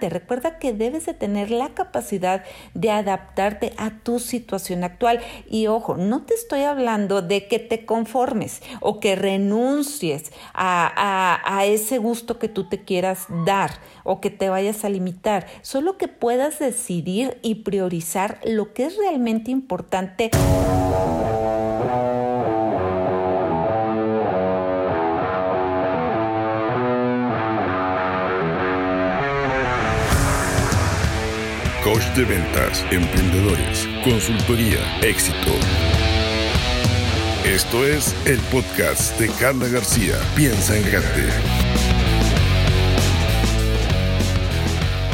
Recuerda que debes de tener la capacidad de adaptarte a tu situación actual. Y ojo, no te estoy hablando de que te conformes o que renuncies a, a, ese gusto que tú te quieras dar o que te vayas a limitar. Solo que puedas decidir y priorizar lo que es realmente importante. Coach de ventas, emprendedores, consultoría, éxito. Esto es el podcast de Carla García. Piensa en grande.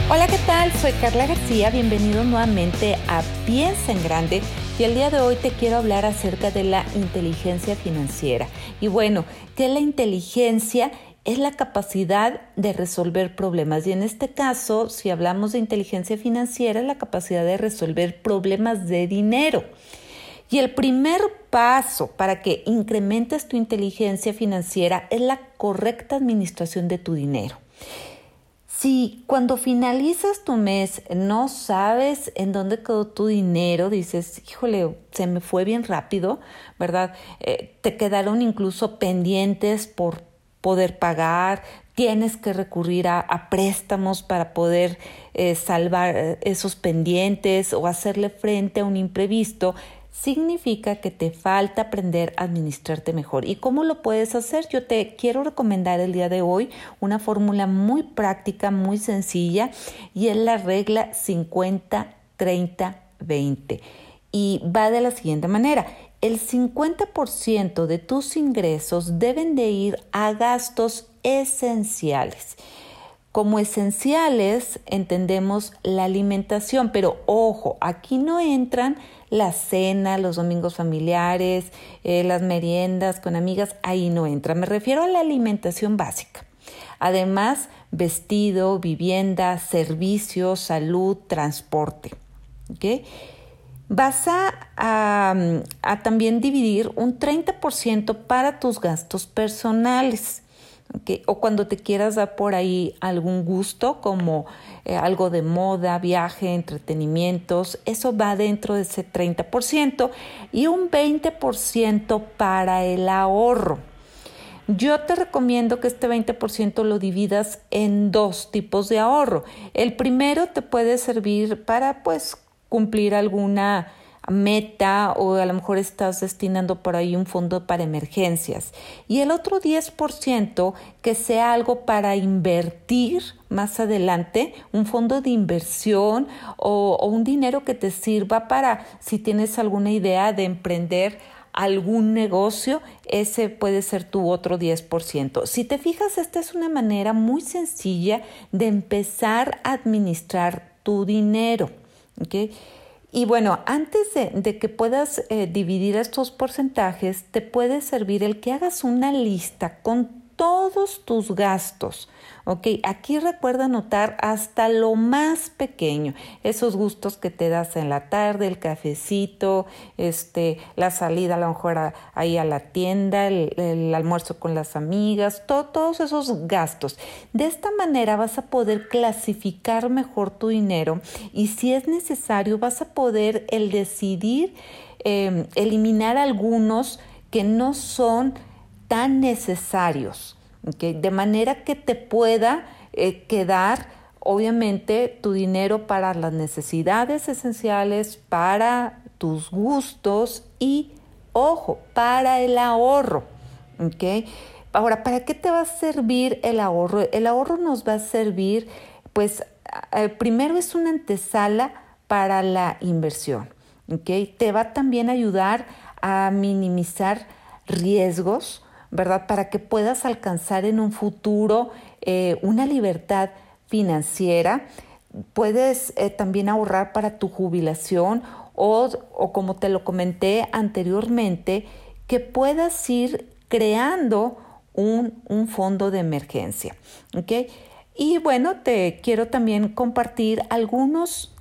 Hola, ¿qué tal? Soy Carla García. Bienvenido nuevamente a Piensa en grande. Y el día de hoy te quiero hablar acerca de la inteligencia financiera. Y bueno, que la inteligencia es la capacidad de resolver problemas. Y en este caso, si hablamos de inteligencia financiera, es la capacidad de resolver problemas de dinero. Y el primer paso para que incrementes tu inteligencia financiera es la correcta administración de tu dinero. Si cuando finalizas tu mes no sabes en dónde quedó tu dinero, dices, híjole, se me fue bien rápido, ¿verdad? Eh, te quedaron incluso pendientes por poder pagar, tienes que recurrir a, préstamos para poder eh, salvar eh, esos pendientes o hacerle frente a un imprevisto, significa que te falta aprender a administrarte mejor. ¿Y cómo lo puedes hacer? Yo te quiero recomendar el día de hoy una fórmula muy práctica, muy sencilla, y es la regla 50-30-20. Y va de la siguiente manera el 50% de tus ingresos deben de ir a gastos esenciales. Como esenciales entendemos la alimentación, pero ojo, aquí no entran la cena, los domingos familiares, eh, las meriendas con amigas, ahí no entra. Me refiero a la alimentación básica. Además, vestido, vivienda, servicios, salud, transporte. ¿okay? Vas a, también dividir un 30% para tus gastos personales. O cuando te quieras dar por ahí algún gusto, como eh, algo de moda, viaje, entretenimientos, eso va dentro de ese 30% y un 20% para el ahorro. Yo te recomiendo que este 20% lo dividas en dos tipos de ahorro. El primero te puede servir para pues cumplir alguna meta o a lo mejor estás destinando por ahí un fondo para emergencias. Y el otro 10% que sea algo para invertir más adelante, un fondo de inversión o, o un dinero que te sirva para si tienes alguna idea de emprender algún negocio, ese puede ser tu otro 10%. Si te fijas, esta es una manera muy sencilla de empezar a administrar tu dinero. Y bueno, antes de, que puedas eh, dividir estos porcentajes, te puede servir el que hagas una lista con todos tus gastos. ¿ok? Aquí recuerda anotar hasta lo más pequeño, esos gustos que te das en la tarde, el cafecito, este, la salida a lo mejor ahí a la tienda, el, almuerzo con las amigas, todos esos gastos. De esta manera vas a poder clasificar mejor tu dinero y si es necesario vas a poder el decidir em, eliminar algunos que no son necesarios, de manera que te pueda eh, quedar obviamente tu dinero para las necesidades esenciales, para tus gustos y, ojo, para el ahorro. Ahora, ¿para qué te va a servir el ahorro? El ahorro nos va a servir, pues, primero es una antesala para la inversión. Te va también a ayudar a minimizar riesgos, ¿verdad? Para que puedas alcanzar en un futuro eh, una libertad financiera. Puedes eh, también ahorrar para tu jubilación o, o, como te lo comenté anteriormente, que puedas ir creando un, un fondo de emergencia. ¿okay? Y bueno, te quiero también compartir algunos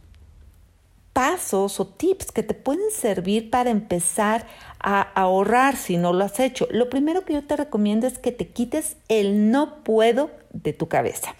pasos o tips que te pueden servir para empezar a ahorrar si no lo has hecho. Lo primero que yo te recomiendo es que te quites el no puedo de tu cabeza.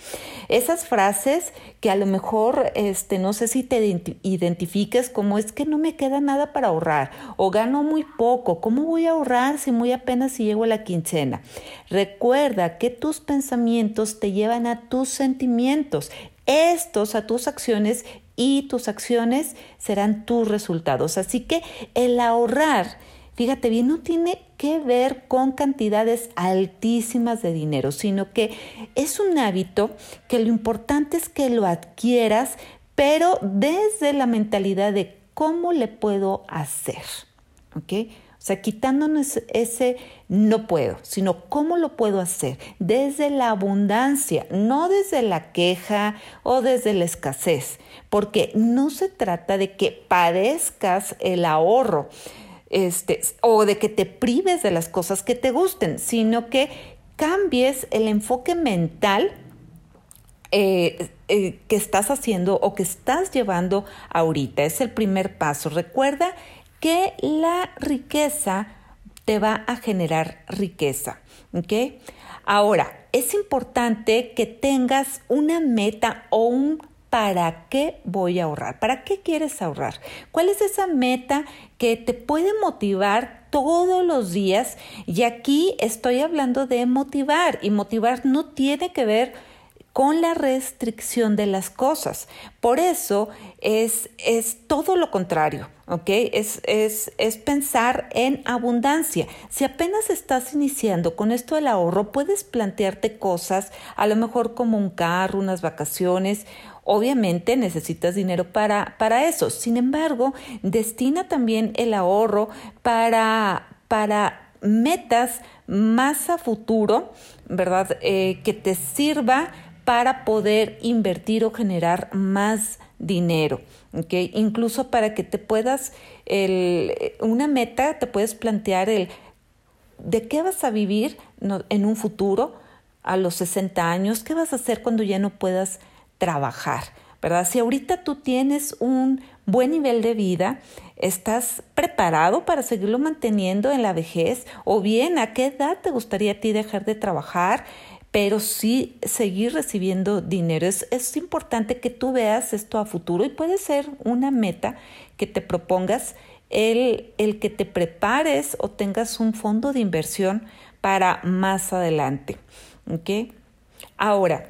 Esas frases que a lo mejor, este, no sé si te identifiques como es que no me queda nada para ahorrar o gano muy poco, ¿cómo voy a ahorrar si muy apenas si llego a la quincena? Recuerda que tus pensamientos te llevan a tus sentimientos, estos a tus acciones y tus acciones serán tus resultados. Así que el ahorrar, fíjate bien, no tiene que ver con cantidades altísimas de dinero, sino que es un hábito que lo importante es que lo adquieras, pero desde la mentalidad de cómo le puedo hacer. ¿Ok? O sea, quitándonos ese no puedo, sino cómo lo puedo hacer desde la abundancia, no desde la queja o desde la escasez, porque no se trata de que padezcas el ahorro este, o de que te prives de las cosas que te gusten, sino que cambies el enfoque mental eh, eh, que estás haciendo o que estás llevando ahorita. Es el primer paso. Recuerda que la riqueza te va a generar riqueza. ¿Ok? Ahora, es importante que tengas una meta o un para qué voy a ahorrar, para qué quieres ahorrar, cuál es esa meta que te puede motivar todos los días. Y aquí estoy hablando de motivar y motivar no tiene que ver con la restricción de las cosas. Por eso es, es todo lo contrario, ¿ok? Es, es, es, pensar en abundancia. Si apenas estás iniciando con esto del ahorro, puedes plantearte cosas, a lo mejor como un carro, unas vacaciones. Obviamente necesitas dinero para, para eso. Sin embargo, destina también el ahorro para, para metas más a futuro, ¿verdad? Eh, que te sirva para poder invertir o generar más dinero. ¿okay? Incluso para que te puedas, el, una meta, te puedes plantear el de qué vas a vivir en un futuro a los 60 años, qué vas a hacer cuando ya no puedas trabajar, ¿verdad? Si ahorita tú tienes un buen nivel de vida, ¿estás preparado para seguirlo manteniendo en la vejez? ¿O bien a qué edad te gustaría a ti dejar de trabajar? Pero sí seguir recibiendo dinero. Es, es, importante que tú veas esto a futuro y puede ser una meta que te propongas el, el que te prepares o tengas un fondo de inversión para más adelante. ¿okay? Ahora,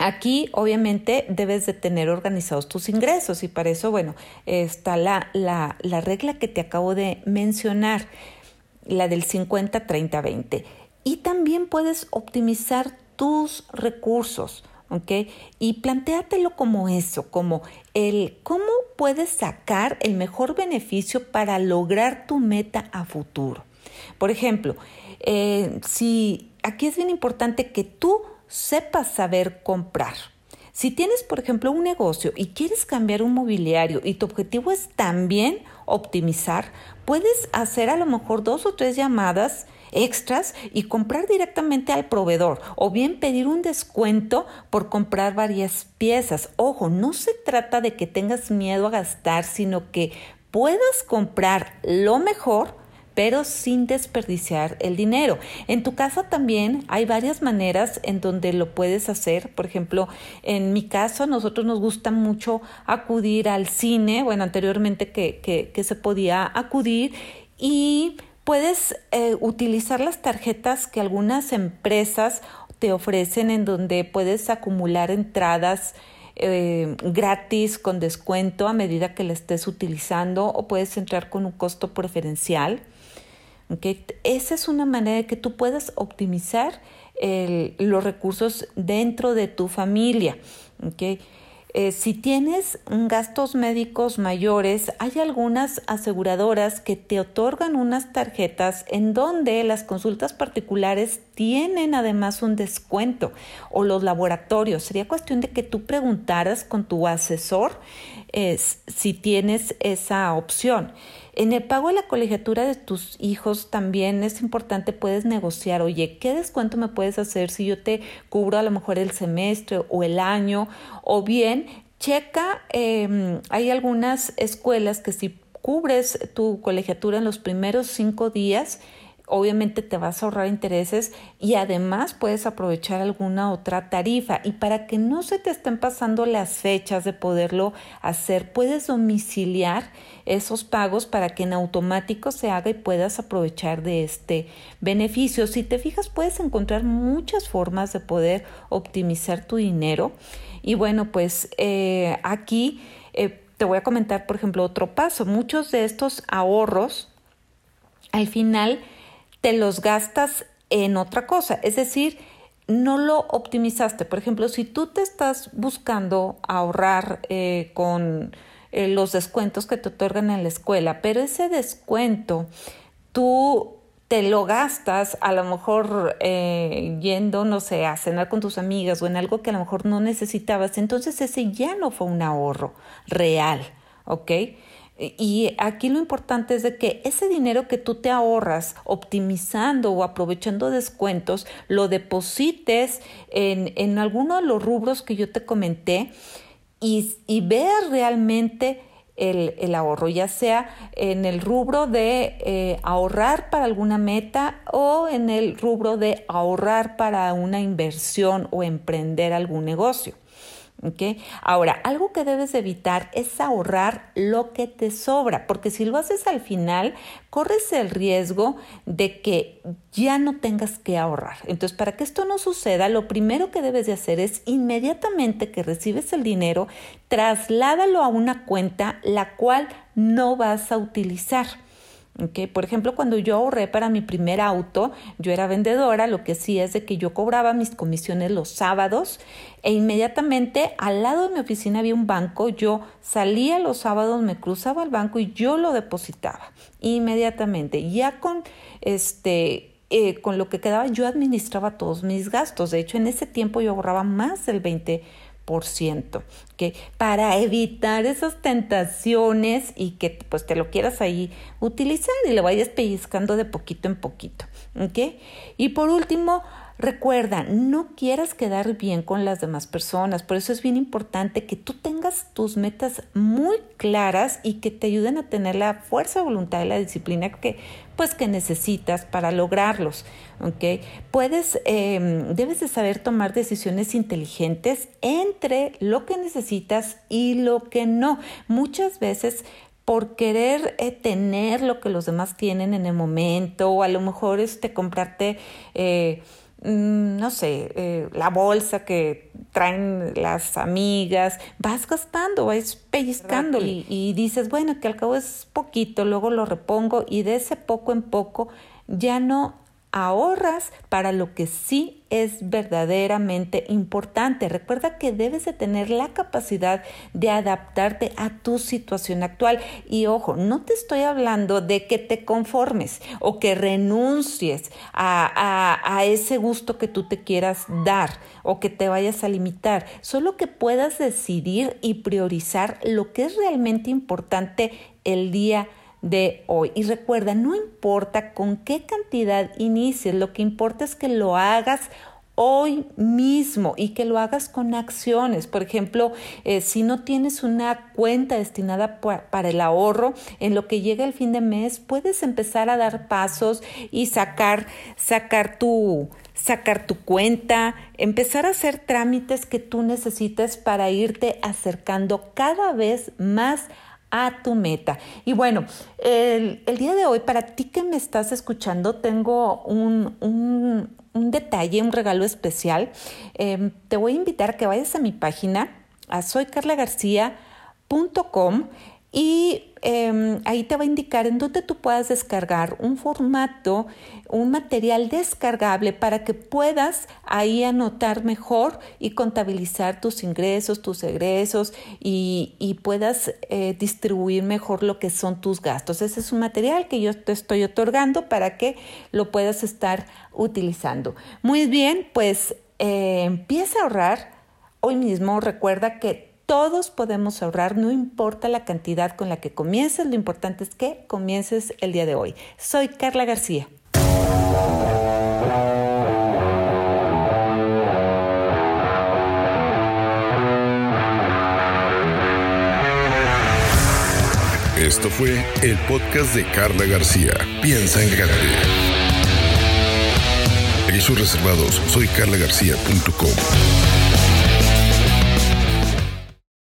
Aquí obviamente debes de tener organizados tus ingresos y para eso, bueno, está la, la, la regla que te acabo de mencionar, la del 50-30-20 y también puedes optimizar tus recursos. ¿ok? Y plantéatelo como eso, como el cómo puedes sacar el mejor beneficio para lograr tu meta a futuro. Por ejemplo, eh, si aquí es bien importante que tú sepas saber comprar. Si tienes, por ejemplo, un negocio y quieres cambiar un mobiliario y tu objetivo es también optimizar, puedes hacer a lo mejor dos o tres llamadas extras y comprar directamente al proveedor o bien pedir un descuento por comprar varias piezas. Ojo, no se trata de que tengas miedo a gastar, sino que puedas comprar lo mejor pero sin desperdiciar el dinero. En tu casa también hay varias maneras en donde lo puedes hacer. Por ejemplo, en mi caso, a nosotros nos gusta mucho acudir al cine, bueno, anteriormente que, que, que se podía acudir y Puedes eh, utilizar las tarjetas que algunas empresas te ofrecen en donde puedes acumular entradas eh, gratis con descuento a medida que la estés utilizando o puedes entrar con un costo preferencial. Esa es una manera de que tú puedas optimizar los recursos dentro de tu familia. ¿okay? Eh, si tienes gastos médicos mayores, hay algunas aseguradoras que te otorgan unas tarjetas en donde las consultas particulares tienen además un descuento o los laboratorios. Sería cuestión de que tú preguntaras con tu asesor eh, si tienes esa opción. En el pago de la colegiatura de tus hijos también es importante, puedes negociar, oye, ¿qué descuento me puedes hacer si yo te cubro a lo mejor el semestre o el año? O bien, checa, em, hay algunas escuelas que si cubres tu colegiatura en los primeros cinco días, obviamente te vas a ahorrar intereses y además puedes aprovechar alguna otra tarifa. Y para que no se te estén pasando las fechas de poderlo hacer, puedes domiciliar esos pagos para que en automático se haga y puedas aprovechar de este beneficio. Si te fijas, puedes encontrar muchas formas de poder optimizar tu dinero. Y bueno, pues eh, aquí eh, te voy a comentar, por ejemplo, otro paso. Muchos de estos ahorros, al final, te los gastas en otra cosa. Es decir, no lo optimizaste. Por ejemplo, si tú te estás buscando ahorrar eh, con eh, los descuentos que te otorgan en la escuela, pero ese descuento tú te lo gastas a lo mejor eh, yendo, no sé, a cenar con tus amigas o en algo que a lo mejor no necesitabas, entonces ese ya no fue un ahorro real, ¿ok? Y aquí lo importante es de que ese dinero que tú te ahorras optimizando o aprovechando descuentos, lo deposites en, en alguno de los rubros que yo te comenté y, y veas realmente el, el, ahorro, ya sea en el rubro de eh, ahorrar para alguna meta o en el rubro de ahorrar para una inversión o emprender algún negocio. Ahora, algo que debes evitar es ahorrar lo que te sobra, porque si lo haces al final, corres el riesgo de que ya no tengas que ahorrar. Entonces, para que esto no suceda, lo primero que debes de hacer es inmediatamente que recibes el dinero, trasládalo a una cuenta la cual no vas a utilizar. Por ejemplo, cuando yo ahorré para mi primer auto, yo era vendedora, lo que sí es de que yo cobraba mis comisiones los sábados e inmediatamente al lado de mi oficina había un banco, yo salía los sábados, me cruzaba al banco y yo lo depositaba inmediatamente. Ya con este eh, con lo que quedaba yo administraba todos mis gastos. De hecho, en ese tiempo yo ahorraba más del 20 que para evitar esas tentaciones y que pues te lo quieras ahí utilizar y lo vayas pellizcando de poquito en poquito, Y por último, Recuerda, no quieras quedar bien con las demás personas, por eso es bien importante que tú tengas tus metas muy claras y que te ayuden a tener la fuerza, voluntad y la disciplina que pues que necesitas para lograrlos, ¿ok? Puedes, em, debes de saber tomar decisiones inteligentes entre lo que necesitas y lo que no. Muchas veces por querer eh, tener lo que los demás tienen en el momento o a lo mejor este comprarte eh, no sé, eh, la bolsa que traen las amigas, vas gastando, vas pellizcando y, y dices, bueno, que al cabo es poquito, luego lo repongo y de ese poco en poco ya no ahorras para lo que sí es verdaderamente importante. Recuerda que debes de tener la capacidad de adaptarte a tu situación actual. Y ojo, no te estoy hablando de que te conformes o que renuncies a, a, ese gusto que tú te quieras dar o que te vayas a limitar. Solo que puedas decidir y priorizar lo que es realmente importante el día de hoy. Y recuerda, no importa con qué cantidad inicies, lo que importa es que lo hagas hoy mismo y que lo hagas con acciones. Por ejemplo, eh, si no tienes una cuenta destinada para el ahorro, en lo que llega el fin de mes, puedes empezar a dar pasos y sacar, sacar tu sacar tu cuenta, empezar a hacer trámites que tú necesites para irte acercando cada vez más a tu meta. Y bueno, el, día de hoy, para ti que me estás escuchando, tengo un, un, detalle, un regalo especial. Em, te voy a invitar a que vayas a mi página, a soycarlagarcia.com y em, ahí te va a indicar en dónde tú puedas descargar un formato, un material descargable para que puedas ahí anotar mejor y contabilizar tus ingresos, tus egresos y, y puedas eh, distribuir mejor lo que son tus gastos. Ese es un material que yo te estoy otorgando para que lo puedas estar utilizando. Muy bien, pues eh, empieza a ahorrar hoy mismo. Recuerda que todos podemos ahorrar, no importa la cantidad con la que comiences, lo importante es que comiences el día de hoy. Soy Carla García. Esto fue el podcast de Carla García. Piensa en grande Accesos reservados. Soy carlagarcía.com.